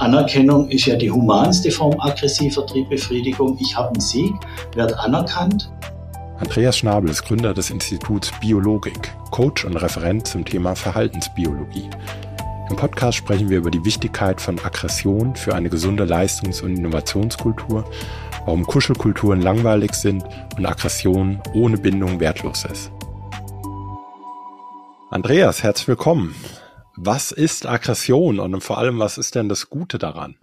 Anerkennung ist ja die humanste Form aggressiver Triebbefriedigung. Ich habe einen Sieg, werde anerkannt. Andreas Schnabel ist Gründer des Instituts Biologik, Coach und Referent zum Thema Verhaltensbiologie. Im Podcast sprechen wir über die Wichtigkeit von Aggression für eine gesunde Leistungs- und Innovationskultur, warum Kuschelkulturen langweilig sind und Aggression ohne Bindung wertlos ist. Andreas, herzlich willkommen. Was ist Aggression und vor allem, was ist denn das Gute daran?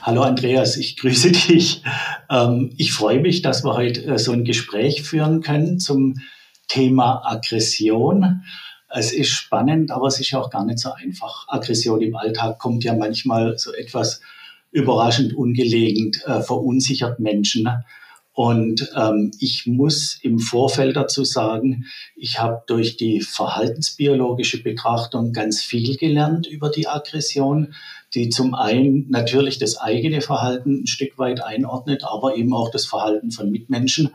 Hallo Andreas, ich grüße dich. Ähm, ich freue mich, dass wir heute äh, so ein Gespräch führen können zum Thema Aggression. Es ist spannend, aber es ist auch gar nicht so einfach. Aggression im Alltag kommt ja manchmal so etwas überraschend ungelegen, äh, verunsichert Menschen. Und ähm, ich muss im Vorfeld dazu sagen, ich habe durch die verhaltensbiologische Betrachtung ganz viel gelernt über die Aggression, die zum einen natürlich das eigene Verhalten ein Stück weit einordnet, aber eben auch das Verhalten von Mitmenschen,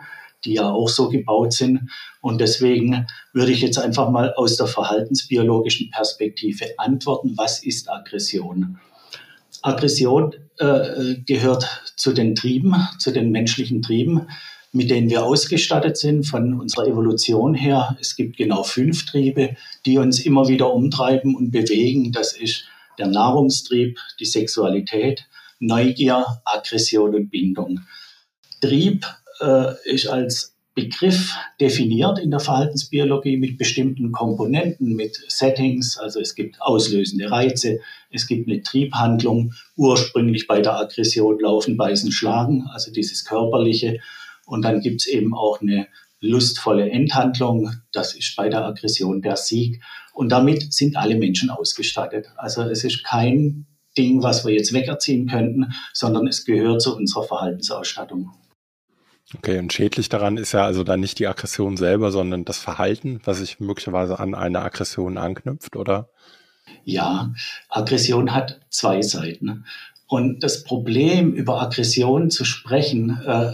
die ja auch so gebaut sind. Und deswegen würde ich jetzt einfach mal aus der verhaltensbiologischen Perspektive antworten, was ist Aggression? Aggression äh, gehört zu den Trieben, zu den menschlichen Trieben, mit denen wir ausgestattet sind von unserer Evolution her. Es gibt genau fünf Triebe, die uns immer wieder umtreiben und bewegen. Das ist der Nahrungstrieb, die Sexualität, Neugier, Aggression und Bindung. Trieb äh, ist als Begriff definiert in der Verhaltensbiologie mit bestimmten Komponenten, mit Settings. Also es gibt auslösende Reize, es gibt eine Triebhandlung, ursprünglich bei der Aggression laufen, beißen, schlagen, also dieses körperliche. Und dann gibt es eben auch eine lustvolle Endhandlung, das ist bei der Aggression der Sieg. Und damit sind alle Menschen ausgestattet. Also es ist kein Ding, was wir jetzt wegerziehen könnten, sondern es gehört zu unserer Verhaltensausstattung. Okay, und schädlich daran ist ja also dann nicht die Aggression selber, sondern das Verhalten, was sich möglicherweise an eine Aggression anknüpft, oder? Ja, Aggression hat zwei Seiten. Und das Problem, über Aggression zu sprechen, äh,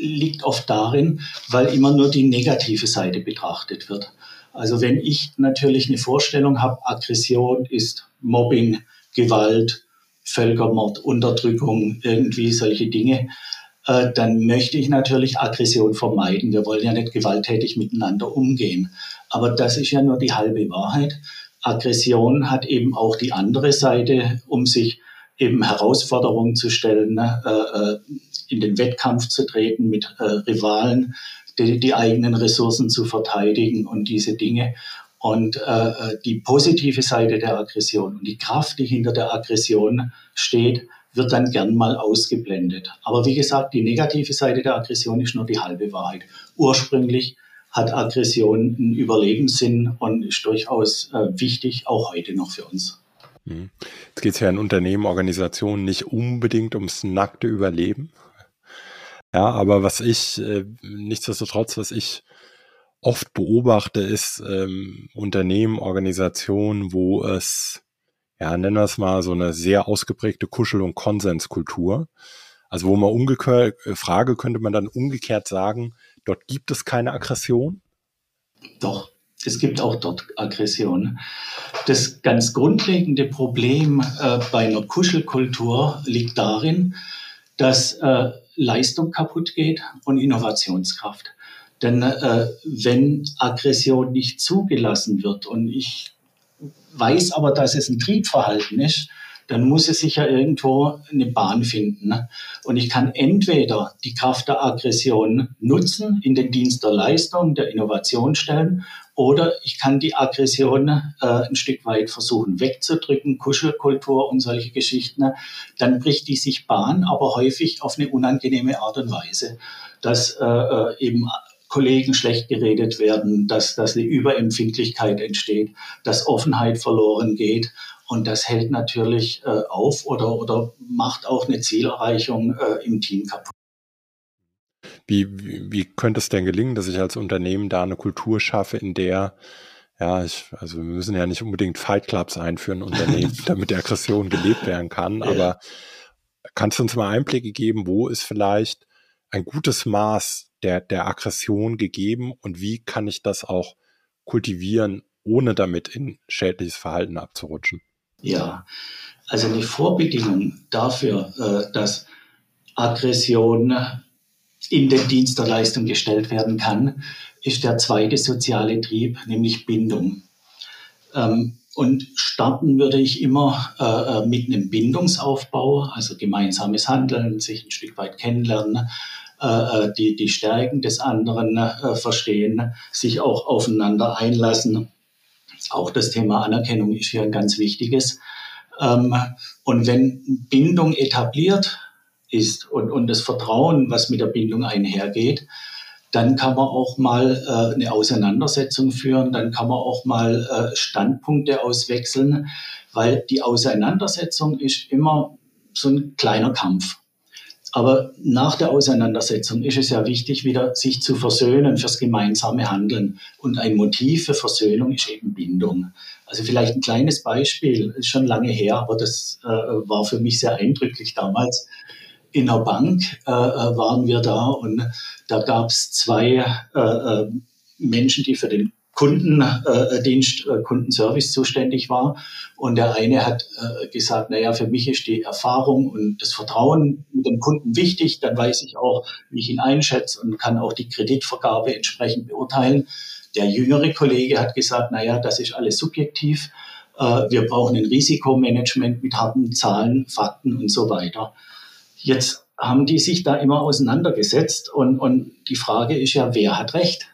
liegt oft darin, weil immer nur die negative Seite betrachtet wird. Also wenn ich natürlich eine Vorstellung habe, Aggression ist Mobbing, Gewalt, Völkermord, Unterdrückung, irgendwie solche Dinge, äh, dann möchte ich natürlich Aggression vermeiden. Wir wollen ja nicht gewalttätig miteinander umgehen. Aber das ist ja nur die halbe Wahrheit. Aggression hat eben auch die andere Seite, um sich eben Herausforderungen zu stellen, ne? äh, äh in den Wettkampf zu treten mit Rivalen, die, die, eigenen Ressourcen zu verteidigen und diese Dinge. Und die positive Seite der Aggression und die Kraft, die hinter der Aggression steht, wird dann gern mal ausgeblendet. Aber wie gesagt, die negative Seite der Aggression ist nur die halbe Wahrheit. Ursprünglich hat Aggression einen Überlebenssinn und ist durchaus äh, wichtig, auch heute noch für uns. Mhm. Jetzt geht es ja in Unternehmen, Organisationen nicht unbedingt ums nackte Überleben. Ja, aber was ich, äh, nichtsdestotrotz, was ich oft beobachte, ist ähm, Unternehmen, Organisationen, wo es ja, nennen wir es mal so eine sehr ausgeprägte Kuschel- und Konsenskultur. Also wo man umgekehrt, äh, Frage könnte man dann umgekehrt sagen, dort gibt es keine Aggression? Doch, es gibt auch dort Aggression. Das ganz grundlegende Problem äh, bei einer Kuschelkultur liegt darin, dass äh, Leistung kaputt geht und Innovationskraft. Denn äh, wenn Aggression nicht zugelassen wird, und ich weiß aber, dass es ein Triebverhalten ist, dann muss es sich ja irgendwo eine Bahn finden. Ne? Und ich kann entweder die Kraft der Aggression nutzen, in den Dienst der Leistung, der Innovation stellen, oder ich kann die Aggression äh, ein Stück weit versuchen wegzudrücken, Kuschelkultur und solche Geschichten. Ne? Dann bricht die sich Bahn, aber häufig auf eine unangenehme Art und Weise, dass äh, äh eben Kollegen schlecht geredet werden, dass, dass eine Überempfindlichkeit entsteht, dass Offenheit verloren geht. Und das hält natürlich äh, auf oder, oder macht auch eine Zielerreichung äh, im Team kaputt. Wie, wie, wie könnte es denn gelingen, dass ich als Unternehmen da eine Kultur schaffe, in der ja, ich, also wir müssen ja nicht unbedingt Fight Clubs einführen, Unternehmen, damit die Aggression gelebt werden kann, aber kannst du uns mal Einblicke geben, wo ist vielleicht ein gutes Maß der, der Aggression gegeben und wie kann ich das auch kultivieren, ohne damit in schädliches Verhalten abzurutschen? Ja, also eine Vorbedingung dafür, äh, dass Aggression in den Dienst der Leistung gestellt werden kann, ist der zweite soziale Trieb, nämlich Bindung. Ähm, und starten würde ich immer äh, äh, mit einem Bindungsaufbau, also gemeinsames Handeln, sich ein Stück weit kennenlernen, äh, äh die, die Stärken des anderen äh, verstehen, sich auch aufeinander einlassen. Auch das Thema Anerkennung ist hier ein ganz wichtiges. Ähm, und wenn Bindung etabliert ist und, und das Vertrauen, was mit der Bindung einhergeht, dann kann man auch mal äh, eine Auseinandersetzung führen, dann kann man auch mal äh, Standpunkte auswechseln, weil die Auseinandersetzung ist immer so ein kleiner Kampf. Aber nach der Auseinandersetzung ist es ja wichtig, wieder sich zu versöhnen fürs gemeinsame Handeln. Und ein Motiv für Versöhnung ist eben Bindung. Also vielleicht ein kleines Beispiel, ist schon lange her, aber das äh, war für mich sehr eindrücklich damals in der Bank äh, waren wir da und da gab es zwei äh, äh, Menschen, die für den Kundendienst, äh, Kundenservice zuständig war. Und der eine hat äh, gesagt, naja, für mich ist die Erfahrung und das Vertrauen mit dem Kunden wichtig. Dann weiß ich auch, wie ich ihn einschätze und kann auch die Kreditvergabe entsprechend beurteilen. Der jüngere Kollege hat gesagt, naja, das ist alles subjektiv. Äh, wir brauchen ein Risikomanagement mit harten Zahlen, Fakten und so weiter. Jetzt haben die sich da immer auseinandergesetzt und, und die Frage ist ja, wer hat Recht?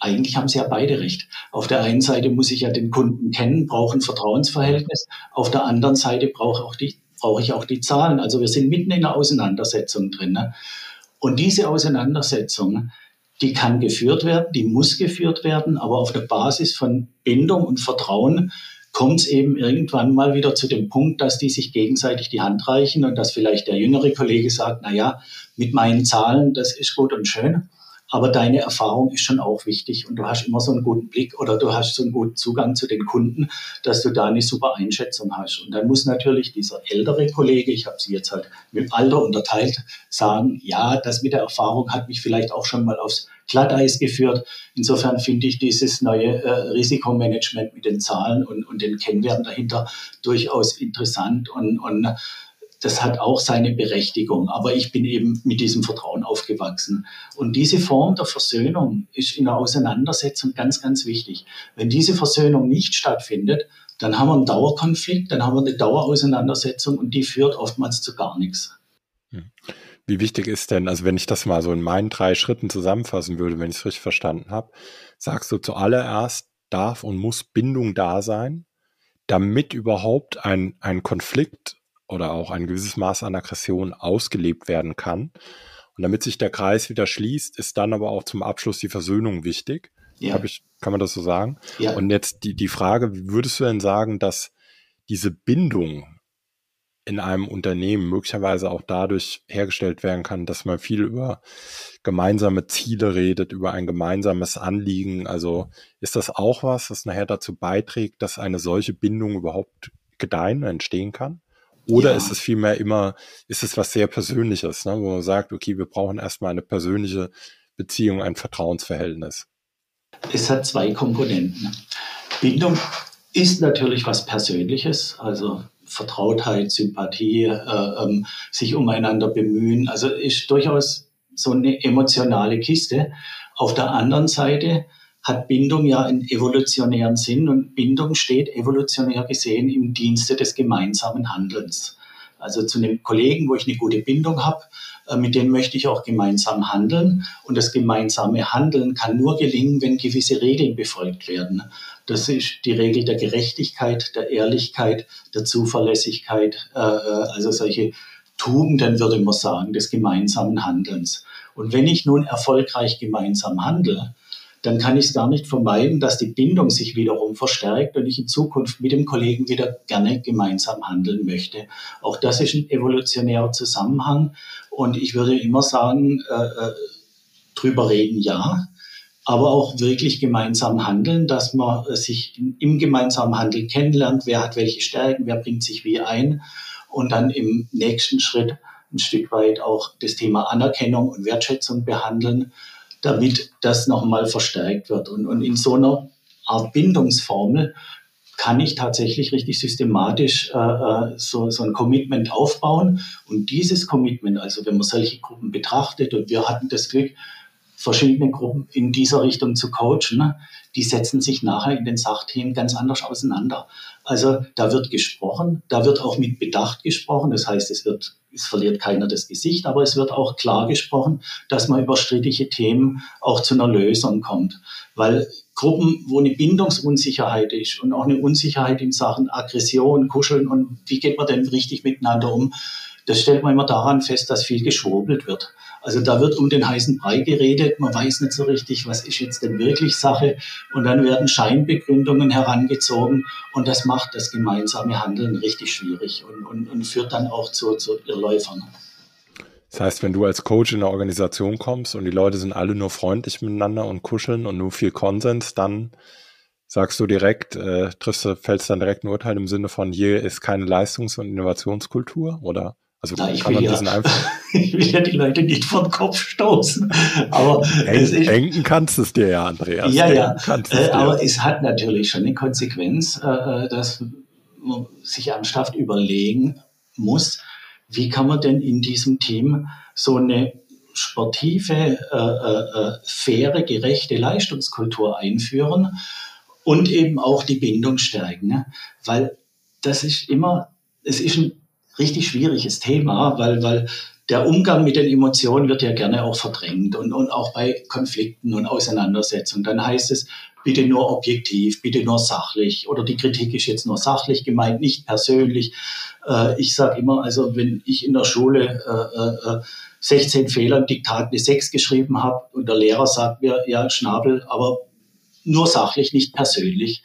Eigentlich haben sie ja beide recht. Auf der einen Seite muss ich ja den Kunden kennen, brauche ein Vertrauensverhältnis. Auf der anderen Seite brauche, auch die, brauche ich auch die Zahlen. Also wir sind mitten in einer Auseinandersetzung drin. Ne? Und diese Auseinandersetzung, die kann geführt werden, die muss geführt werden, aber auf der Basis von Bindung und Vertrauen kommt es eben irgendwann mal wieder zu dem Punkt, dass die sich gegenseitig die Hand reichen und dass vielleicht der jüngere Kollege sagt, na ja, mit meinen Zahlen, das ist gut und schön, aber deine Erfahrung ist schon auch wichtig und du hast immer so einen guten Blick oder du hast so einen guten Zugang zu den Kunden, dass du da eine super Einschätzung hast. Und dann muss natürlich dieser ältere Kollege, ich habe sie jetzt halt mit Alter unterteilt, sagen, ja, das mit der Erfahrung hat mich vielleicht auch schon mal aufs Glatteis geführt. Insofern finde ich dieses neue äh, Risikomanagement mit den Zahlen und, und den Kennwerten dahinter durchaus interessant und, und das hat auch seine Berechtigung. Aber ich bin eben mit diesem Vertrauen aufgewachsen. Und diese Form der Versöhnung ist in der Auseinandersetzung ganz, ganz wichtig. Wenn diese Versöhnung nicht stattfindet, dann haben wir einen Dauerkonflikt, dann haben wir eine Dauerauseinandersetzung und die führt oftmals zu gar nichts. Hm. Wie wichtig ist denn, also wenn ich das mal so in meinen drei Schritten zusammenfassen würde, wenn ich es richtig verstanden habe, sagst du zuallererst, darf und muss Bindung da sein, damit überhaupt ein, ein Konflikt oder auch ein gewisses Maß an Aggression ausgelebt werden kann. Und damit sich der Kreis wieder schließt, ist dann aber auch zum Abschluss die Versöhnung wichtig. Ja. Ich, kann man das so sagen? Ja. Und jetzt die, die Frage, würdest du denn sagen, dass diese Bindung in einem Unternehmen möglicherweise auch dadurch hergestellt werden kann, dass man viel über gemeinsame Ziele redet, über ein gemeinsames Anliegen. Also ist das auch was, das nachher dazu beiträgt, dass eine solche Bindung überhaupt gedeihen, entstehen kann? Oder ja. ist es vielmehr immer, ist es was sehr Persönliches, ne, wo man sagt, okay, wir brauchen erstmal eine persönliche Beziehung, ein Vertrauensverhältnis? Es hat zwei Komponenten. Bindung ist natürlich was Persönliches, also Vertrautheit, Sympathie, äh, ähm, sich umeinander bemühen. Also ist durchaus so eine emotionale Kiste. Auf der anderen Seite hat Bindung ja einen evolutionären Sinn und Bindung steht evolutionär gesehen im Dienste des gemeinsamen Handelns. Also zu einem Kollegen, wo ich eine gute Bindung habe, äh, mit dem möchte ich auch gemeinsam handeln. Und das gemeinsame Handeln kann nur gelingen, wenn gewisse Regeln befolgt werden. Das ist die Regel der Gerechtigkeit, der Ehrlichkeit, der Zuverlässigkeit, äh, äh, also solche Tugenden, würde man sagen, des gemeinsamen Handelns. Und wenn ich nun erfolgreich gemeinsam handle, dann kann ich es gar nicht vermeiden, dass die Bindung sich wiederum verstärkt und ich in Zukunft mit dem Kollegen wieder gerne gemeinsam handeln möchte. Auch das ist ein evolutionärer Zusammenhang und ich würde immer sagen, äh, äh, drüber reden ja, aber auch wirklich gemeinsam handeln, dass man sich im gemeinsamen Handeln kennenlernt, wer hat welche Stärken, wer bringt sich wie ein und dann im nächsten Schritt ein Stück weit auch das Thema Anerkennung und Wertschätzung behandeln damit das nochmal verstärkt wird. Und, und in so einer Art Bindungsformel kann ich tatsächlich richtig systematisch äh, äh, so, so ein Commitment aufbauen. Und dieses Commitment, also wenn man solche Gruppen betrachtet, und wir hatten das Glück, verschiedene Gruppen in dieser Richtung zu coachen, ne, die setzen sich nachher in den Sachthemen ganz anders auseinander. Also da wird gesprochen, da wird auch mit Bedacht gesprochen. Das heißt, es wird, es verliert keiner das Gesicht, aber es wird auch klar gesprochen, dass man über strittige Themen auch zu einer Lösung kommt. Weil Gruppen, wo eine Bindungsunsicherheit ist und auch eine Unsicherheit in Sachen Aggression, Kuscheln und wie geht man denn richtig miteinander um, das stellt man immer daran fest, dass viel geschwurbelt wird. Also da wird um den heißen Brei geredet, man weiß nicht so richtig, was ist jetzt denn wirklich Sache und dann werden Scheinbegründungen herangezogen und das macht das gemeinsame Handeln richtig schwierig und, und, und führt dann auch zu, zu Irrläufern. Das heißt, wenn du als Coach in eine Organisation kommst und die Leute sind alle nur freundlich miteinander und kuscheln und nur viel Konsens, dann sagst du direkt, äh, triffst fällst dann direkt ein Urteil im Sinne von, hier ist keine Leistungs- und Innovationskultur, oder? Also Na, ich, will ja, ich will ja die Leute nicht vor den Kopf stoßen. Aber es ist, denken kannst du es dir ja, Andreas. Ja, ja. Äh, aber es hat natürlich schon eine Konsequenz, äh, äh, dass man sich ernsthaft überlegen muss, wie kann man denn in diesem Team so eine sportive, äh, äh, faire, gerechte Leistungskultur einführen und eben auch die Bindung stärken. Ne? Weil das ist immer, es ist ein richtig schwieriges Thema, weil, weil der Umgang mit den Emotionen wird ja gerne auch verdrängt und, und auch bei Konflikten und Auseinandersetzungen. Dann heißt es, bitte nur objektiv, bitte nur sachlich oder die Kritik ist jetzt nur sachlich gemeint, nicht persönlich. Äh, ich sage immer, also wenn ich in der Schule äh, äh, 16 Fehlern Diktat eine 6 geschrieben habe und der Lehrer sagt mir, ja, Schnabel, aber nur sachlich, nicht persönlich.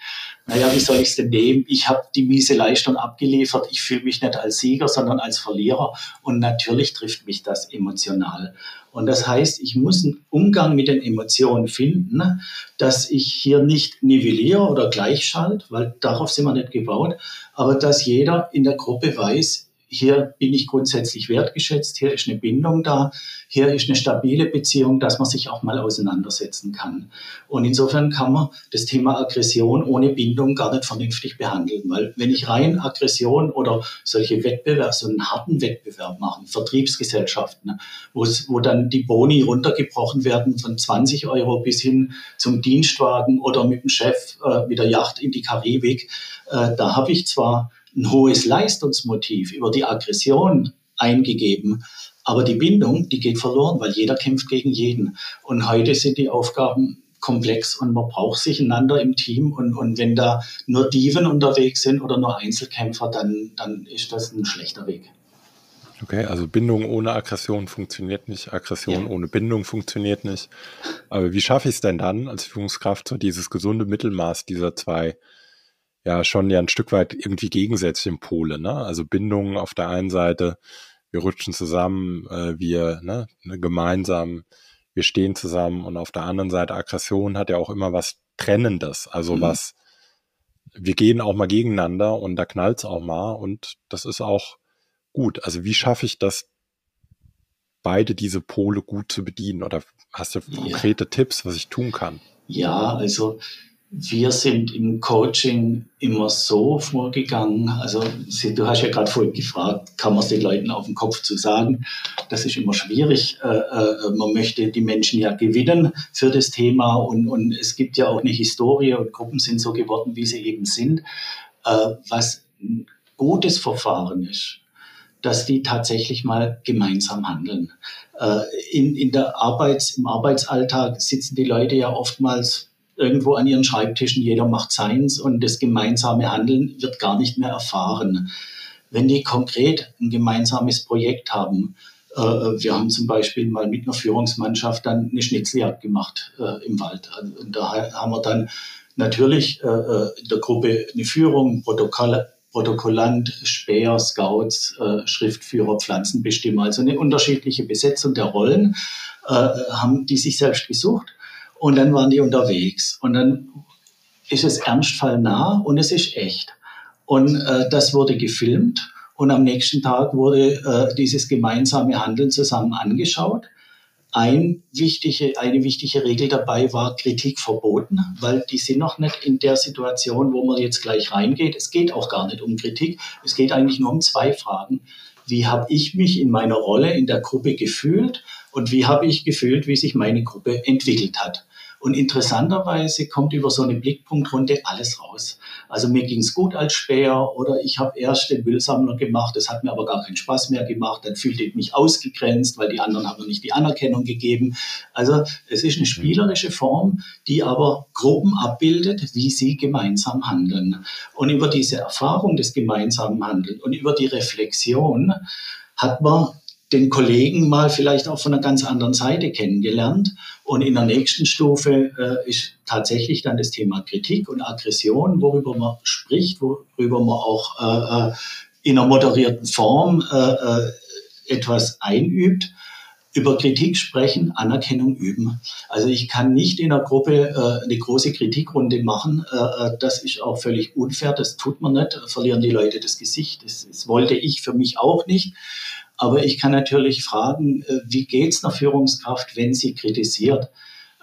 Naja, wie soll ich es denn nehmen? Ich habe die miese Leistung abgeliefert. Ich fühle mich nicht als Sieger, sondern als Verlierer. Und natürlich trifft mich das emotional. Und das heißt, ich muss einen Umgang mit den Emotionen finden, dass ich hier nicht nivelliere oder gleichschalte, weil darauf sind wir nicht gebaut, aber dass jeder in der Gruppe weiß, hier bin ich grundsätzlich wertgeschätzt, hier ist eine Bindung da, hier ist eine stabile Beziehung, dass man sich auch mal auseinandersetzen kann. Und insofern kann man das Thema Aggression ohne Bindung gar nicht vernünftig behandeln, weil wenn ich rein Aggression oder solche Wettbewerbe, so einen harten Wettbewerb machen, Vertriebsgesellschaften, wo dann die Boni runtergebrochen werden von 20 Euro bis hin zum Dienstwagen oder mit dem Chef äh, mit der Yacht in die Karibik, äh, da habe ich zwar ein hohes Leistungsmotiv über die Aggression eingegeben. Aber die Bindung, die geht verloren, weil jeder kämpft gegen jeden. Und heute sind die Aufgaben komplex und man braucht sich einander im Team. Und, und wenn da nur Dieven unterwegs sind oder nur Einzelkämpfer, dann, dann ist das ein schlechter Weg. Okay, also Bindung ohne Aggression funktioniert nicht, Aggression ja. ohne Bindung funktioniert nicht. Aber wie schaffe ich es denn dann als Führungskraft, so dieses gesunde Mittelmaß dieser zwei ja schon ja ein Stück weit irgendwie gegensätzliche Pole. Ne? Also Bindungen auf der einen Seite, wir rutschen zusammen, äh, wir ne, ne, gemeinsam, wir stehen zusammen und auf der anderen Seite Aggression hat ja auch immer was Trennendes, also mhm. was, wir gehen auch mal gegeneinander und da knallt's auch mal und das ist auch gut. Also wie schaffe ich das, beide diese Pole gut zu bedienen oder hast du konkrete ja. Tipps, was ich tun kann? Ja, also wir sind im Coaching immer so vorgegangen. Also du hast ja gerade vorhin gefragt, kann man es den Leuten auf den Kopf zu sagen? Das ist immer schwierig. Äh, äh, man möchte die Menschen ja gewinnen für das Thema und, und es gibt ja auch eine Historie und Gruppen sind so geworden, wie sie eben sind. Äh, was ein gutes Verfahren ist, dass die tatsächlich mal gemeinsam handeln. In, in der Arbeits, Im Arbeitsalltag sitzen die Leute ja oftmals irgendwo an ihren Schreibtischen, jeder macht seins und das gemeinsame Handeln wird gar nicht mehr erfahren. Wenn die konkret ein gemeinsames Projekt haben, äh, wir haben zum Beispiel mal mit einer Führungsmannschaft dann eine Schnitzeljagd gemacht äh, im Wald. Und da haben wir dann natürlich äh, äh in der Gruppe eine Führung, Protokoll, Protokollant, Späher, Scouts, äh, Schriftführer, Pflanzenbestimmer, also eine unterschiedliche Besetzung der Rollen äh, haben die sich selbst gesucht und dann waren die unterwegs. Und dann ist es Ernstfall nah und es ist echt. Und äh, das wurde gefilmt und am nächsten Tag wurde äh, dieses gemeinsame Handeln zusammen angeschaut. ein wichtige, eine wichtige Regel dabei war Kritik verboten, weil die sind noch nicht in der Situation, wo man jetzt gleich reingeht. Es geht auch gar nicht um Kritik. Es geht eigentlich nur um zwei Fragen. Wie habe ich mich in meiner Rolle in der Gruppe gefühlt und wie habe ich gefühlt, wie sich meine Gruppe entwickelt hat? Und interessanterweise kommt über so eine Blickpunktrunde alles raus. Also mir ging es gut als Späher oder ich habe erst den Müllsammler gemacht, das hat mir aber gar keinen Spaß mehr gemacht. Dann fühlte ich mich ausgegrenzt, weil die anderen haben mir nicht die Anerkennung gegeben. Also es ist eine spielerische Form, die aber Gruppen abbildet, wie sie gemeinsam handeln. Und über diese Erfahrung des gemeinsamen Handelns und über die Reflexion hat man den Kollegen mal vielleicht auch von einer ganz anderen Seite kennengelernt. Und in der nächsten Stufe äh, ist tatsächlich dann das Thema Kritik und Aggression, worüber man spricht, worüber man auch äh, äh in einer moderierten Form äh, äh, etwas einübt. Über Kritik sprechen, Anerkennung üben. Also ich kann nicht in einer Gruppe äh, eine große Kritikrunde machen. Das ist auch völlig unfair. Das tut man nicht. Verlieren die Leute das Gesicht. Das, das wollte ich für mich auch nicht. Aber ich kann natürlich fragen, äh, wie geht es einer Führungskraft, wenn sie kritisiert?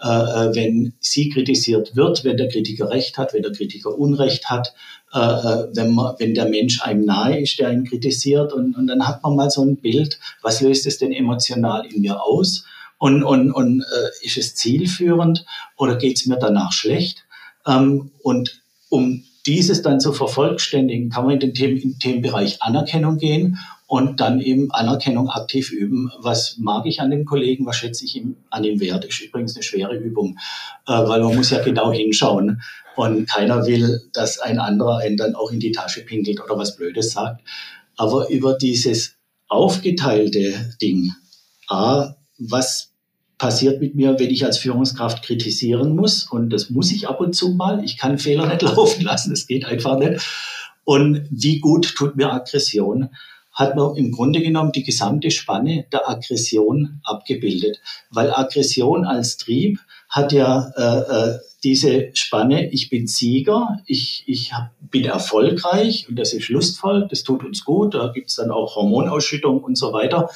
Äh, äh, wenn sie kritisiert wird, wenn der Kritiker Recht hat, wenn der Kritiker Unrecht hat, wenn, man, wenn der Mensch einem nahe ist, der ihn kritisiert. Und, und dann hat man mal so ein Bild, was löst es denn emotional in mir aus? Und, und, und ist es zielführend oder geht es mir danach schlecht? Ähm, und um dieses dann zu vervollständigen, kann man in den Themen, im Themenbereich Anerkennung gehen und dann eben Anerkennung aktiv üben. Was mag ich an dem Kollegen, was schätze ich ihm an ihm wert? Ist übrigens eine schwere Übung, äh, weil man muss ja genau hinschauen und keiner will, dass ein anderer einen dann auch in die Tasche pinkelt oder was Blödes sagt. Aber über dieses aufgeteilte Ding, A, was passiert mit mir, wenn ich als Führungskraft kritisieren muss. Und das muss ich ab und zu mal. Ich kann Fehler nicht laufen lassen. Das geht einfach nicht. Und wie gut tut mir Aggression? Hat man im Grunde genommen die gesamte Spanne der Aggression abgebildet. Weil Aggression als Trieb hat ja äh, äh, diese Spanne, ich bin Sieger, ich, ich hab, bin erfolgreich und das ist lustvoll, das tut uns gut, da gibt's dann auch Hormonausschüttung und so weiter.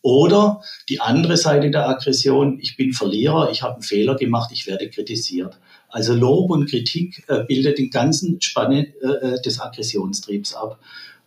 Oder die andere Seite der Aggression, ich bin Verlierer, ich habe einen Fehler gemacht, ich werde kritisiert. Also Lob und Kritik äh, bildet den ganzen Spanne äh, äh des Aggressionstriebs ab.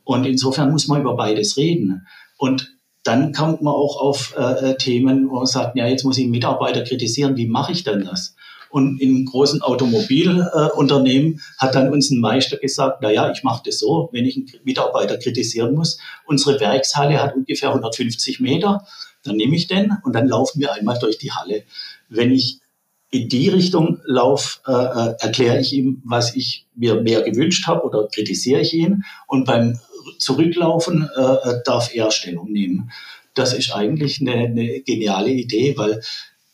Und insofern muss man über beides reden. Und dann kommt man auch auf äh, äh, Themen, wo man sagt, ja, jetzt muss ich Mitarbeiter kritisieren, wie mache ich denn das? Und in großen Automobilunternehmen äh, hat dann uns ein Meister gesagt, na ja, ich mache das so, wenn ich einen Mitarbeiter kritisieren muss. Unsere Werkshalle hat ungefähr 150 Meter, dann nehme ich den und dann laufen wir einmal durch die Halle. Wenn ich in die Richtung laufe, äh, äh, erkläre ich ihm, was ich mir mehr gewünscht habe oder kritisiere ich ihn. Und beim Zurücklaufen äh, äh, darf er Stellung nehmen. Das ist eigentlich eine, eine geniale Idee, weil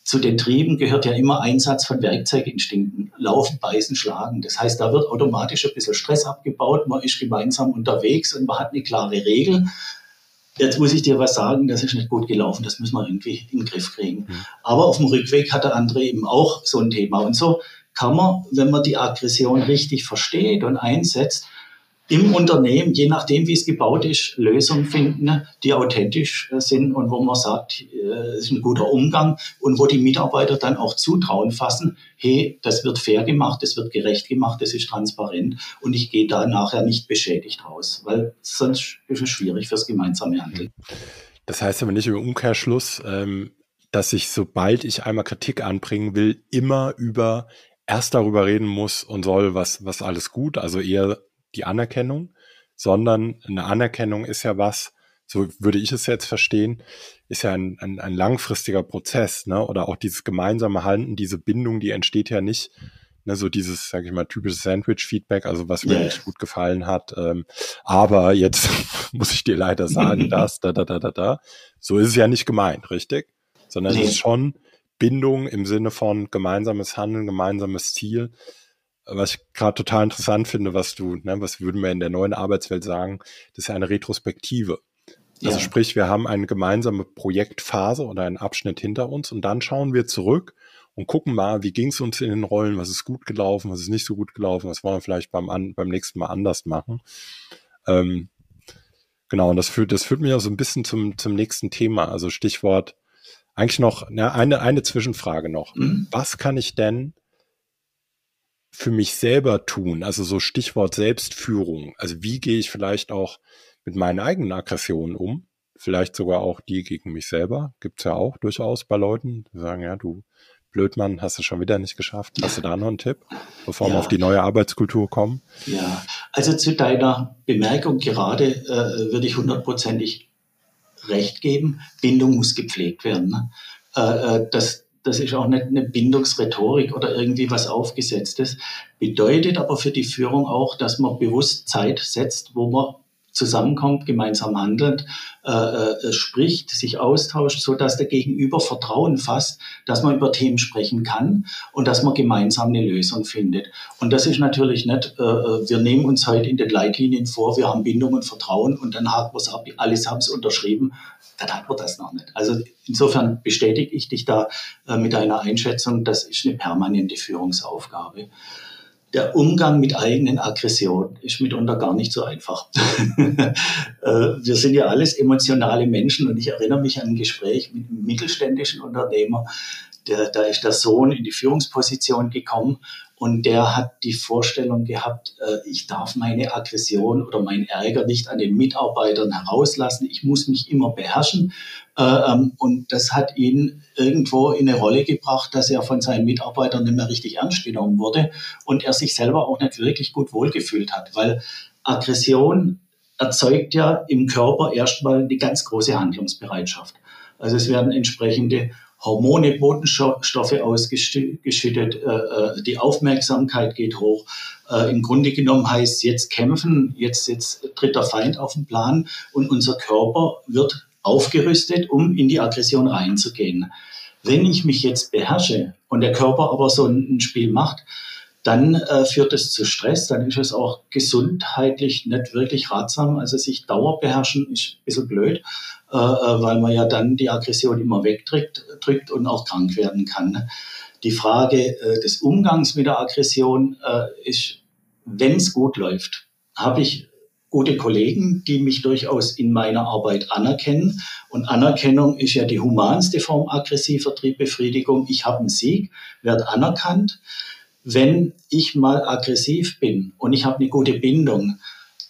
zu den Trieben gehört ja immer Einsatz von Werkzeuginstinkten. Laufen, beißen, schlagen. Das heißt, da wird automatisch ein bisschen Stress abgebaut. Man ist gemeinsam unterwegs und man hat eine klare Regel. Jetzt muss ich dir was sagen, das ist nicht gut gelaufen, das müssen wir irgendwie in den Griff kriegen. Mhm. Aber auf dem Rückweg hat der andere eben auch so ein Thema. Und so kann man, wenn man die Aggression richtig versteht und einsetzt, im Unternehmen, je nachdem, wie es gebaut ist, Lösungen finden, die authentisch äh, sind und wo man sagt, äh, es ist ein guter Umgang und wo die Mitarbeiter dann auch Zutrauen fassen, hey, das wird fair gemacht, das wird gerecht gemacht, das ist transparent und ich gehe da nachher nicht beschädigt raus, weil sonst ist es schwierig fürs gemeinsame Handeln. Das heißt aber nicht im Umkehrschluss, ähm, dass ich, sobald ich einmal Kritik anbringen will, immer über erst darüber reden muss und soll, was, was alles gut, also eher die Anerkennung, sondern eine Anerkennung ist ja was, so würde ich es jetzt verstehen, ist ja ein, ein, ein langfristiger Prozess, ne? Oder auch dieses gemeinsame Handeln, diese Bindung, die entsteht ja nicht, ne, so dieses, sage ich mal, typische Sandwich-Feedback, also was mir yeah. nicht gut gefallen hat. Ähm, aber jetzt muss ich dir leider sagen, das, da, da, da, da, da. So ist es ja nicht gemeint, richtig? Sondern nee. es ist schon Bindung im Sinne von gemeinsames Handeln, gemeinsames Ziel was ich gerade total interessant finde, was du, ne, was würden wir in der neuen Arbeitswelt sagen, das ist ja eine Retrospektive. Also ja. sprich, wir haben eine gemeinsame Projektphase oder einen Abschnitt hinter uns und dann schauen wir zurück und gucken mal, wie ging es uns in den Rollen, was ist gut gelaufen, was ist nicht so gut gelaufen, was wollen wir vielleicht beim, an, beim nächsten Mal anders machen. Ähm, genau, und das führt, das führt mich auch so ein bisschen zum, zum nächsten Thema, also Stichwort Eigentlich noch na, eine, eine Zwischenfrage noch. Mhm. Was kann ich denn für mich selber tun? Also so Stichwort Selbstführung. Also wie gehe ich vielleicht auch mit meinen eigenen Aggressionen um? Vielleicht sogar auch die gegen mich selber. Gibt's ja auch durchaus bei Leuten, die sagen, ja, du Blödmann, hast du schon wieder nicht geschafft. Hast du da noch einen Tipp, bevor ja. wir auf die neue Arbeitskultur kommen? Ja, also zu deiner Bemerkung gerade äh, würde ich hundertprozentig recht geben. Bindung muss gepflegt werden. Ne? Äh, äh das, das ist auch nicht eine Bindungsrhetorik oder irgendwie was Aufgesetztes. Bedeutet aber für die Führung auch, dass man bewusst Zeit setzt, wo man zusammenkommt, gemeinsam handelt, äh, äh, spricht, sich austauscht, so dass der Gegenüber Vertrauen fasst, dass man über Themen sprechen kann und dass man gemeinsam eine Lösung findet. Und das ist natürlich nicht, äh, äh wir nehmen uns heute in den Leitlinien vor, wir haben Bindung und Vertrauen und dann haben wir es ab, alles haben es unterschrieben, dann hat man das noch nicht. Also insofern bestätige ich dich da äh, mit deiner Einschätzung, das ist eine permanente Führungsaufgabe der Umgang mit eigenen Aggressionen ist mitunter gar nicht so einfach. Äh, wir sind ja alles emotionale Menschen und ich erinnere mich an ein Gespräch mit einem mittelständischen Unternehmer, der, da ist der Sohn in die Führungsposition gekommen und der hat die Vorstellung gehabt, äh, ich darf meine Aggression oder mein Ärger nicht an den Mitarbeitern herauslassen. Ich muss mich immer beherrschen. Äh, ähm, und das hat ihn irgendwo in eine Rolle gebracht, dass er von seinen Mitarbeitern nicht mehr richtig ernst genommen wurde und er sich selber auch nicht wirklich gut wohlgefühlt hat, weil Aggression erzeugt ja im Körper erstmal eine ganz große Handlungsbereitschaft. Also es werden entsprechende Hormone, Botenstoffe ausgeschüttet, äh, äh, die Aufmerksamkeit geht hoch. Äh, Im Grunde genommen heißt jetzt kämpfen, jetzt, jetzt tritt der Feind auf den Plan und unser Körper wird aufgerüstet, um in die Aggression reinzugehen. Wenn ich mich jetzt beherrsche und der Körper aber so ein Spiel macht, dann äh, führt es zu Stress, dann ist es auch gesundheitlich nicht wirklich ratsam. Also sich Dauer beherrschen ist ein bisschen blöd, äh, äh, weil man ja dann die Aggression immer wegdrückt drückt und auch krank werden kann. Die Frage äh, des Umgangs mit der Aggression äh, ist, wenn es gut läuft, habe ich gute Kollegen, die mich durchaus in meiner Arbeit anerkennen. Und Anerkennung ist ja die humanste Form aggressiver Triebbefriedigung. Ich habe einen Sieg, werde anerkannt wenn ich mal aggressiv bin und ich habe eine gute Bindung,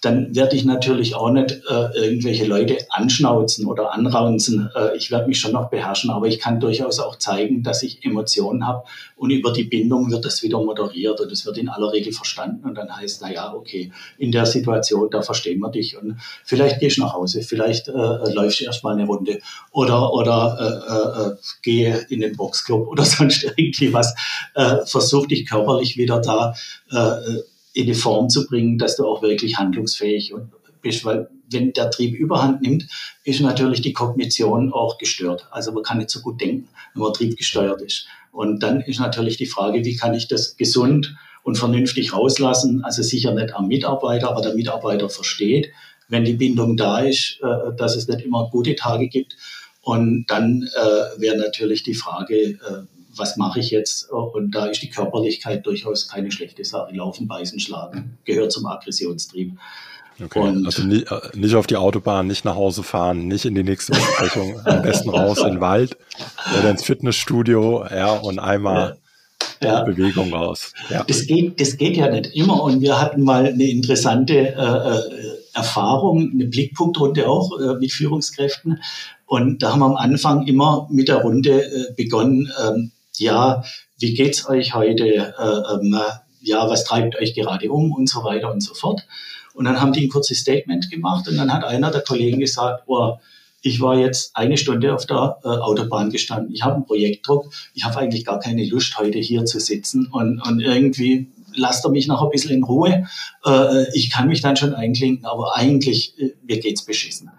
dann werde ich natürlich auch nicht äh, irgendwelche Leute anschnauzen oder anraunzen. Äh, ich werde mich schon noch beherrschen, aber ich kann durchaus auch zeigen, dass ich Emotionen habe und über die Bindung wird das wieder moderiert und es wird in aller Regel verstanden und dann heißt, na ja, okay, in der Situation, da verstehen wir dich und vielleicht gehst du nach Hause, vielleicht äh, läufst du erstmal eine Runde oder, oder äh, äh, gehe in den Boxclub oder sonst irgendwie was, äh, versuch dich körperlich wieder da äh, in die Form zu bringen, dass du auch wirklich handlungsfähig bist, weil wenn der Trieb überhand nimmt, ist natürlich die Kognition auch gestört. Also man kann nicht so gut denken, wenn man triebgesteuert ist. Und dann ist natürlich die Frage, wie kann ich das gesund und vernünftig rauslassen? Also sicher nicht am Mitarbeiter, aber der Mitarbeiter versteht, wenn die Bindung da ist, äh, dass es nicht immer gute Tage gibt. Und dann äh, wäre natürlich die Frage, äh, was mache ich jetzt? Und da ist die Körperlichkeit durchaus keine schlechte Sache. Laufen, beißen, schlagen gehört zum Aggressionstrieb. Okay, und also nicht, äh, nicht, auf die Autobahn, nicht nach Hause fahren, nicht in die nächste Besprechung, am besten raus in den Wald oder ins Fitnessstudio, ja, und einmal ja. Bewegung raus. Ja. Das, geht, das geht ja nicht immer und wir hatten mal eine interessante äh, äh Erfahrung, eine Blickpunktrunde auch äh, mit Führungskräften und da haben wir am Anfang immer mit der Runde äh, begonnen, ähm, ja, wie geht's euch heute? Äh, ähm, ja, was treibt euch gerade um und so weiter und so fort. Und dann haben die ein kurzes Statement gemacht und dann hat einer der Kollegen gesagt, oh, ich war jetzt eine Stunde auf der äh, Autobahn gestanden. Ich habe einen Projektdruck. Ich habe eigentlich gar keine Lust, heute hier zu sitzen und, und irgendwie lasst er mich noch ein bisschen in Ruhe. Äh, ich kann mich dann schon einklinken, aber eigentlich, äh, mir geht's beschissen.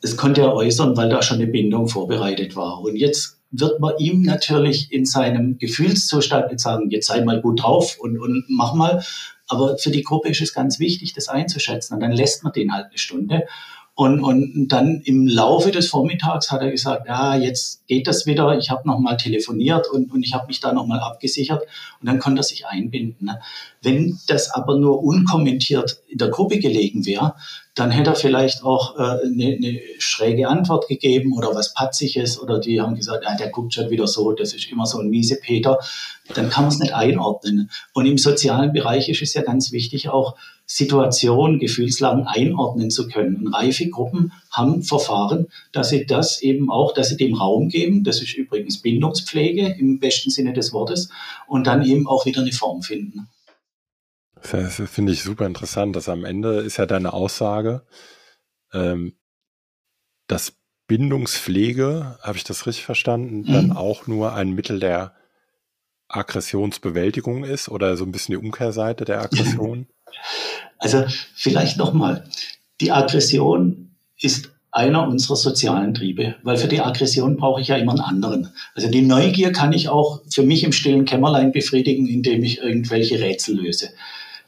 Das konnte er äußern, weil da schon eine Bindung vorbereitet war. Und jetzt wird man ihm natürlich in seinem Gefühlszustand nicht sagen, jetzt sei mal gut drauf und, und mach mal. Aber für die Gruppe ist es ganz wichtig, das einzuschätzen. Und dann lässt man den halt eine Stunde. Und, und dann im Laufe des Vormittags hat er gesagt, ja, jetzt geht das wieder. Ich habe nochmal telefoniert und, und ich habe mich da nochmal abgesichert. Und dann konnte er sich einbinden. Ne? Wenn das aber nur unkommentiert in der Gruppe gelegen wäre, dann hätte er vielleicht auch äh, eine, eine schräge Antwort gegeben oder was Patziges oder die haben gesagt, ja, der guckt schon wieder so, das ist immer so ein miese Peter. Dann kann man es nicht einordnen. Und im sozialen Bereich ist es ja ganz wichtig, auch Situationen, Gefühlslagen einordnen zu können. Und reife Gruppen haben Verfahren, dass sie das eben auch, dass sie dem Raum geben. Das ist übrigens Bindungspflege im besten Sinne des Wortes und dann eben auch wieder eine Form finden. Das finde ich super interessant, dass am Ende ist ja deine Aussage, ähm, dass Bindungspflege, habe ich das richtig verstanden, mhm. dann auch nur ein Mittel der Aggressionsbewältigung ist oder so ein bisschen die Umkehrseite der Aggression? Also vielleicht nochmal, die Aggression ist einer unserer sozialen Triebe, weil für die Aggression brauche ich ja immer einen anderen. Also die Neugier kann ich auch für mich im stillen Kämmerlein befriedigen, indem ich irgendwelche Rätsel löse.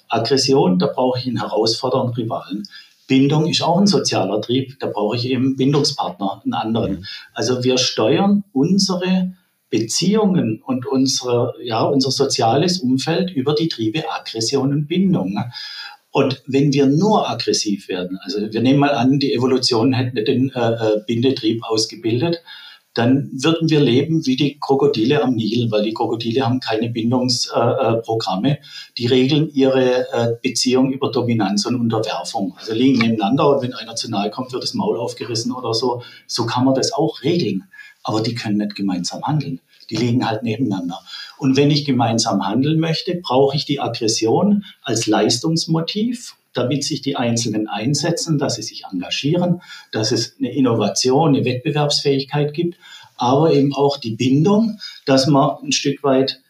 Aggression, da brauche ich einen herausfordernden Rivalen. Bindung ist auch ein sozialer Trieb, da brauche ich eben Bindungspartner, einen anderen. Mhm. Also wir steuern unsere Beziehungen und unsere, ja, unser soziales Umfeld über die Triebe Aggression und Bindung. Und wenn wir nur aggressiv werden, also wir nehmen mal an, die Evolution hätte den äh, äh Bindetrieb ausgebildet, dann würden wir leben wie die Krokodile am Nil, weil die Krokodile haben keine Bindungsprogramme. Äh, die regeln ihre äh, Beziehung über Dominanz und Unterwerfung. Also liegen nebeneinander und wenn einer zu nahe kommt, wird das Maul aufgerissen oder so. So kann man das auch regeln. Aber die können nicht gemeinsam handeln. Die liegen halt nebeneinander. Und wenn ich gemeinsam handeln möchte, brauche ich die Aggression als Leistungsmotiv damit sich die Einzelnen einsetzen, dass sie sich engagieren, dass es eine Innovation, eine Wettbewerbsfähigkeit gibt, aber eben auch die Bindung, dass man ein Stück weit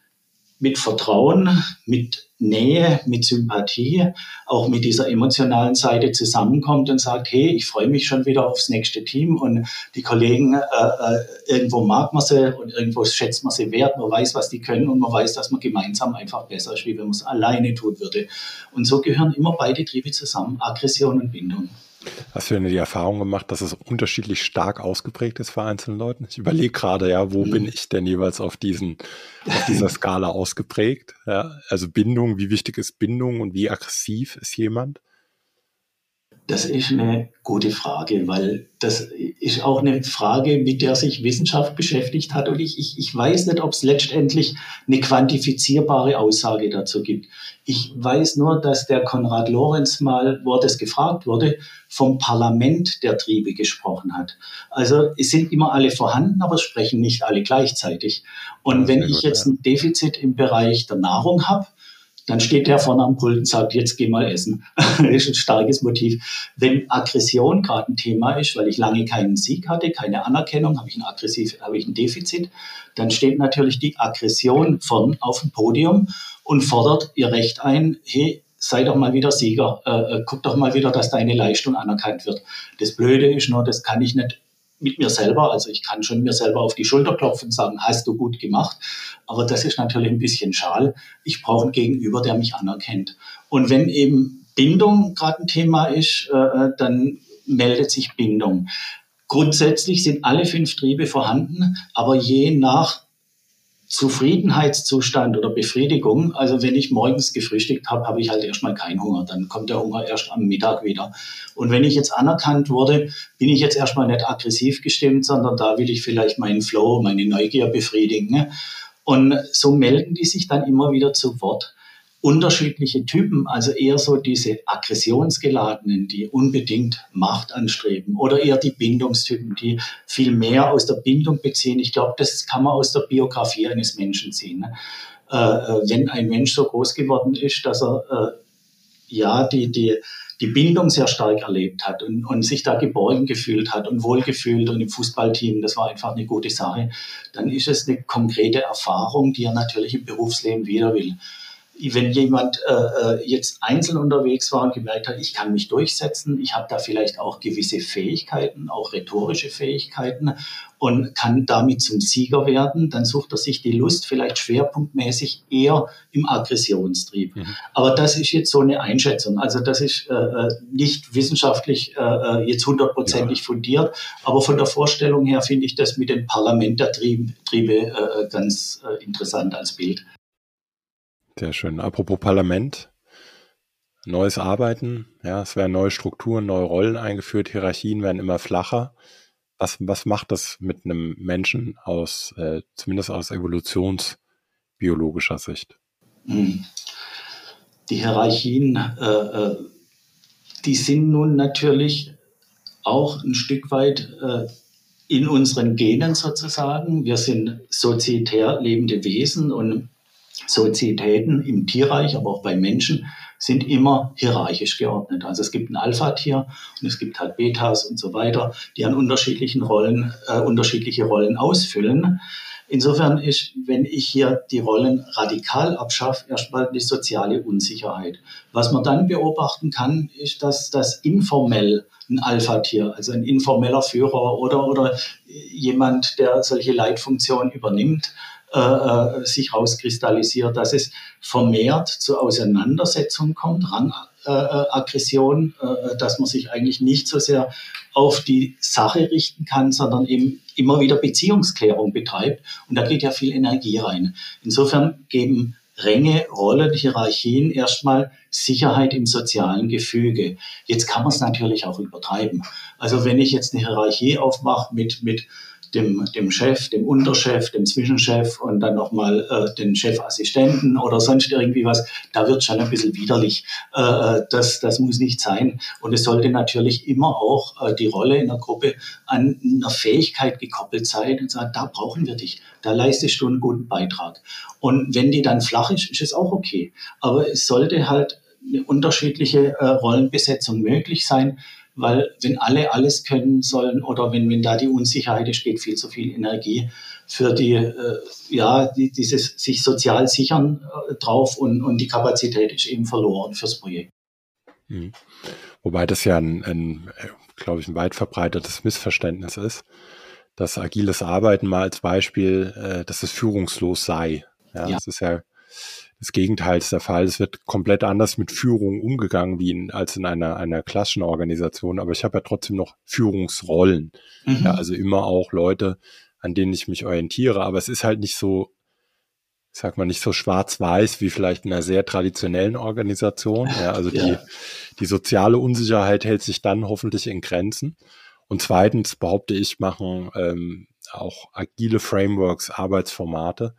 mit Vertrauen, mit Nähe, mit Sympathie, auch mit dieser emotionalen Seite zusammenkommt und sagt, hey, ich freue mich schon wieder aufs nächste Team und die Kollegen, äh, äh, irgendwo mag man sie und irgendwo schätzt man sie wert, man weiß, was die können und man weiß, dass man gemeinsam einfach besser ist, wie wenn man es alleine tun würde. Und so gehören immer beide Triebe zusammen, Aggression und Bindung. Hast du denn die Erfahrung gemacht, dass es unterschiedlich stark ausgeprägt ist für einzelne Leute? Ich überlege gerade, ja, wo mhm. bin ich denn jeweils auf diesen, auf dieser Skala ausgeprägt? Ja, also Bindung, wie wichtig ist Bindung und wie aggressiv ist jemand? Das ist eine gute Frage, weil das ist auch eine Frage, mit der sich Wissenschaft beschäftigt hat. Und ich, ich, ich weiß nicht, ob es letztendlich eine quantifizierbare Aussage dazu gibt. Ich weiß nur, dass der Konrad Lorenz mal, wo das gefragt wurde, vom Parlament der Triebe gesprochen hat. Also es sind immer alle vorhanden, aber sprechen nicht alle gleichzeitig. Und wenn ich jetzt ein Defizit im Bereich der Nahrung habe, dann steht der vorne am Pult und sagt, jetzt geh mal essen. das ist ein starkes Motiv. Wenn Aggression gerade ein Thema ist, weil ich lange keinen Sieg hatte, keine Anerkennung, habe ich ein aggressiv, habe ich ein Defizit, dann steht natürlich die Aggression vorn auf dem Podium und fordert ihr Recht ein, hey, sei doch mal wieder Sieger, äh, äh guck doch mal wieder, dass deine Leistung anerkannt wird. Das Blöde ist nur, das kann ich nicht mit mir selber. Also ich kann schon mir selber auf die Schulter klopfen und sagen, hast du gut gemacht. Aber das ist natürlich ein bisschen schal. Ich brauche einen Gegenüber, der mich anerkennt. Und wenn eben Bindung gerade ein Thema ist, äh, äh, dann meldet sich Bindung. Grundsätzlich sind alle fünf Triebe vorhanden, aber je nach Zufriedenheitszustand oder Befriedigung. Also wenn ich morgens gefrühstückt habe, habe ich halt erstmal keinen Hunger. Dann kommt der Hunger erst am Mittag wieder. Und wenn ich jetzt anerkannt wurde, bin ich jetzt erstmal nicht aggressiv gestimmt, sondern da will ich vielleicht meinen Flow, meine Neugier befriedigen. Ne? Und so melden die sich dann immer wieder zu Wort unterschiedliche Typen, also eher so diese aggressionsgeladenen, die unbedingt Macht anstreben oder eher die Bindungstypen, die viel mehr aus der Bindung beziehen. Ich glaube, das kann man aus der Biografie eines Menschen ziehen. Ne? Äh, äh, wenn ein Mensch so groß geworden ist, dass er äh, ja die, die, die Bindung sehr stark erlebt hat und, und sich da geborgen gefühlt hat und wohlgefühlt und im Fußballteam, das war einfach eine gute Sache, dann ist es eine konkrete Erfahrung, die er natürlich im Berufsleben wieder will wenn jemand äh, äh, jetzt einzeln unterwegs war und gemerkt hat, ich kann mich durchsetzen, ich habe da vielleicht auch gewisse Fähigkeiten, auch rhetorische Fähigkeiten und kann damit zum Sieger werden, dann sucht er sich die Lust vielleicht schwerpunktmäßig eher im Aggressionstrieb. Mhm. Aber das ist jetzt so eine Einschätzung. Also das ist äh, äh nicht wissenschaftlich äh, äh, jetzt hundertprozentig ja. fundiert, aber von der Vorstellung her finde ich das mit dem Parlament der Triebe, Triebe äh, ganz interessant als Bild. Sehr schön. Apropos Parlament, neues Arbeiten, ja, es werden neue Strukturen, neue Rollen eingeführt, Hierarchien werden immer flacher. Was, was macht das mit einem Menschen aus, äh, zumindest aus evolutionsbiologischer Sicht? Hm. Die Hierarchien, äh, äh, die sind nun natürlich auch ein Stück weit äh, in unseren Genen sozusagen. Wir sind sozietär lebende Wesen und Sozietäten im Tierreich, aber auch bei Menschen sind immer hierarchisch geordnet. Also es gibt ein Alpha-Tier und es gibt halt Betas und so weiter, die an unterschiedlichen Rollen, äh, unterschiedliche Rollen ausfüllen. Insofern ist, wenn ich hier die Rollen radikal abschaffe, erstmal die soziale Unsicherheit. Was man dann beobachten kann, ist, dass das informell ein Alpha-Tier, also ein informeller Führer oder, oder jemand, der solche Leitfunktionen übernimmt, äh, äh, sich rauskristallisiert, dass es vermehrt zu Auseinandersetzungen kommt, Rangaggression, äh, äh, dass man sich eigentlich nicht so sehr auf die Sache richten kann, sondern eben immer wieder Beziehungsklärung betreibt. Und da geht ja viel Energie rein. Insofern geben Ränge, Rollen, Hierarchien erstmal Sicherheit im sozialen Gefüge. Jetzt kann man es natürlich auch übertreiben. Also wenn ich jetzt eine Hierarchie aufmache mit, mit dem, dem Chef, dem Unterchef, dem Zwischenchef und dann nochmal äh, den Chefassistenten oder sonst irgendwie was, da wird schon ein bisschen widerlich. Äh, äh, das, das muss nicht sein. Und es sollte natürlich immer auch äh, die Rolle in der Gruppe an einer Fähigkeit gekoppelt sein und sagen, da brauchen wir dich, da leistest du einen guten Beitrag. Und wenn die dann flach ist, ist es auch okay. Aber es sollte halt eine unterschiedliche äh, Rollenbesetzung möglich sein, weil wenn alle alles können sollen oder wenn, wenn da die Unsicherheit ist, geht viel zu viel Energie für die, äh, ja, die, dieses sich sozial sichern äh, drauf und, und die Kapazität ist eben verloren fürs Projekt. Mhm. Wobei das ja ein, ein glaube ich, ein weit verbreitetes Missverständnis ist, dass agiles Arbeiten mal als Beispiel, äh, dass es führungslos sei. Ja, ja. Das ist ja das Gegenteil ist der Fall. Es wird komplett anders mit Führung umgegangen wie in, als in einer, einer klassischen Organisation. Aber ich habe ja trotzdem noch Führungsrollen. Mhm. Ja, also immer auch Leute, an denen ich mich orientiere. Aber es ist halt nicht so, ich sag mal, nicht so schwarz-weiß wie vielleicht in einer sehr traditionellen Organisation. Ja, also ja. die, die soziale Unsicherheit hält sich dann hoffentlich in Grenzen. Und zweitens behaupte ich, machen ähm, auch agile Frameworks, Arbeitsformate,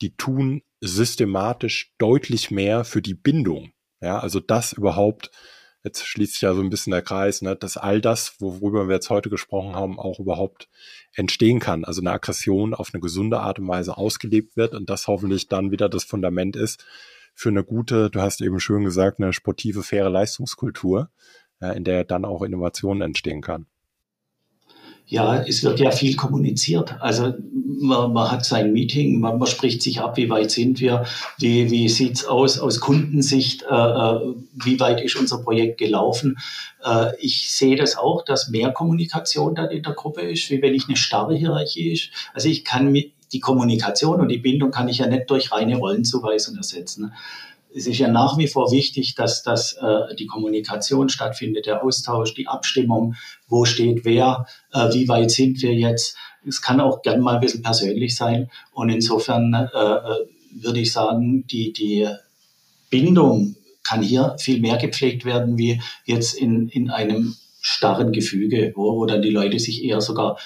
die tun systematisch deutlich mehr für die Bindung. Ja, also das überhaupt, jetzt schließt sich ja so ein bisschen der Kreis, ne, dass all das, worüber wir jetzt heute gesprochen haben, auch überhaupt entstehen kann. Also eine Aggression auf eine gesunde Art und Weise ausgelebt wird und das hoffentlich dann wieder das Fundament ist für eine gute, du hast eben schön gesagt, eine sportive, faire Leistungskultur, ja, in der dann auch Innovationen entstehen kann. Ja, es wird ja viel kommuniziert. Also man, man hat sein Meeting, man, man, spricht sich ab, wie weit sind wir, wie, wie sieht's aus aus Kundensicht, äh, äh, wie weit ist unser Projekt gelaufen. Äh, ich sehe das auch, dass mehr Kommunikation dann in der Gruppe ist, wie wenn ich eine starre Hierarchie ist. Also ich kann die Kommunikation und die Bindung kann ich ja nicht durch reine Rollenzuweisung ersetzen es ist ja nach wie vor wichtig, dass, dass äh, die Kommunikation stattfindet, der Austausch, die Abstimmung, wo steht wer, äh, wie weit sind wir jetzt. Es kann auch gern mal ein bisschen persönlich sein. Und insofern äh, äh würde ich sagen, die, die Bindung kann hier viel mehr gepflegt werden, wie jetzt in, in einem starren Gefüge, wo, wo dann die Leute sich eher sogar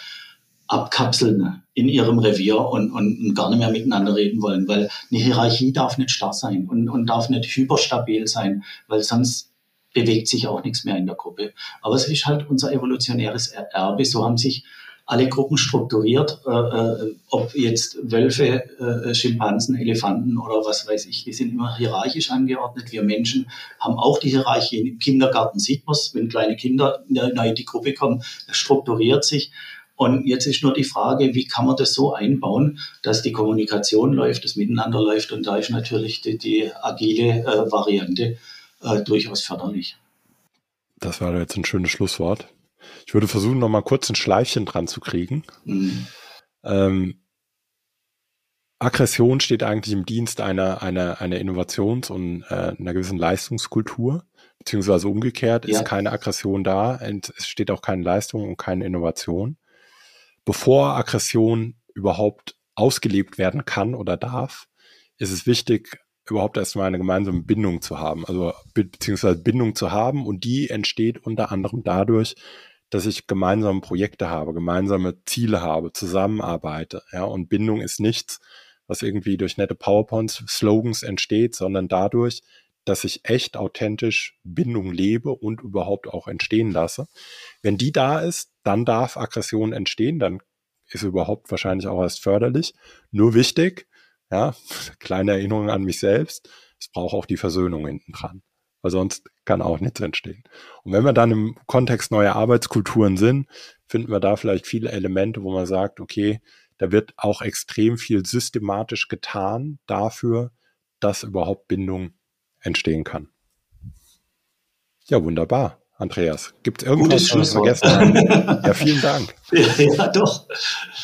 abkapseln in ihrem Revier und, und, gar nicht mehr miteinander reden wollen, weil eine Hierarchie darf nicht starr sein und, und darf nicht hyperstabil sein, weil sonst bewegt sich auch nichts mehr in der Gruppe. Aber es ist halt unser evolutionäres Erbe. So haben sich alle Gruppen strukturiert, äh, äh, ob jetzt Wölfe, äh, Schimpansen, Elefanten oder was weiß ich, die sind immer hierarchisch angeordnet. Wir Menschen haben auch die Hierarchie. Im Kindergarten sieht man es, wenn kleine Kinder neu in die Gruppe kommen, strukturiert sich. Und jetzt ist nur die Frage, wie kann man das so einbauen, dass die Kommunikation läuft, das Miteinander läuft. Und da ist natürlich die, die agile äh, Variante äh, durchaus förderlich. Das war jetzt ein schönes Schlusswort. Ich würde versuchen, noch mal kurz ein Schleifchen dran zu kriegen. Mhm. Ähm, Aggression steht eigentlich im Dienst einer, einer, einer Innovations- und äh, einer gewissen Leistungskultur, beziehungsweise umgekehrt ja. ist keine Aggression da, es steht auch keine Leistung und keine Innovation. Bevor Aggression überhaupt ausgelebt werden kann oder darf, ist es wichtig, überhaupt erstmal eine gemeinsame Bindung zu haben, also be beziehungsweise Bindung zu haben und die entsteht unter anderem dadurch, dass ich gemeinsame Projekte habe, gemeinsame Ziele habe, zusammenarbeite, ja, und Bindung ist nichts, was irgendwie durch nette PowerPoint-Slogans entsteht, sondern dadurch, dass ich echt authentisch Bindung lebe und überhaupt auch entstehen lasse. Wenn die da ist, dann darf Aggression entstehen, dann ist überhaupt wahrscheinlich auch erst förderlich. Nur wichtig, ja, kleine Erinnerung an mich selbst, es braucht auch die Versöhnung hinten dran, weil sonst kann auch nichts entstehen. Und wenn wir dann im Kontext neuer Arbeitskulturen sind, finden wir da vielleicht viele Elemente, wo man sagt, okay, da wird auch extrem viel systematisch getan dafür, dass überhaupt Bindung entstehen kann. Ja, wunderbar. Andreas, gibt es irgendwas, was wir vergessen haben? ja, vielen Dank. Ja, doch.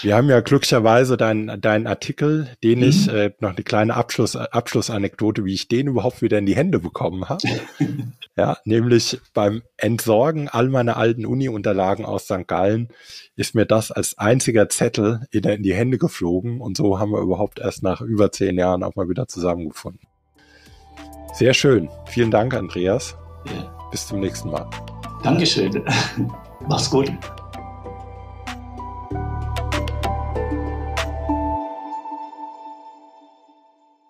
Wir haben ja glücklicherweise deinen dein Artikel, den mhm. ich, äh, noch eine kleine Abschluss, Abschlussanekdote, wie ich den überhaupt wieder in die Hände bekommen habe. ja, nämlich beim Entsorgen all meiner alten Uni-Unterlagen aus St. Gallen ist mir das als einziger Zettel in, in die Hände geflogen und so haben wir überhaupt erst nach über zehn Jahren auch mal wieder zusammengefunden. Sehr schön. Vielen Dank, Andreas. Ja. Bis zum nächsten Mal. Dankeschön. Mach's gut.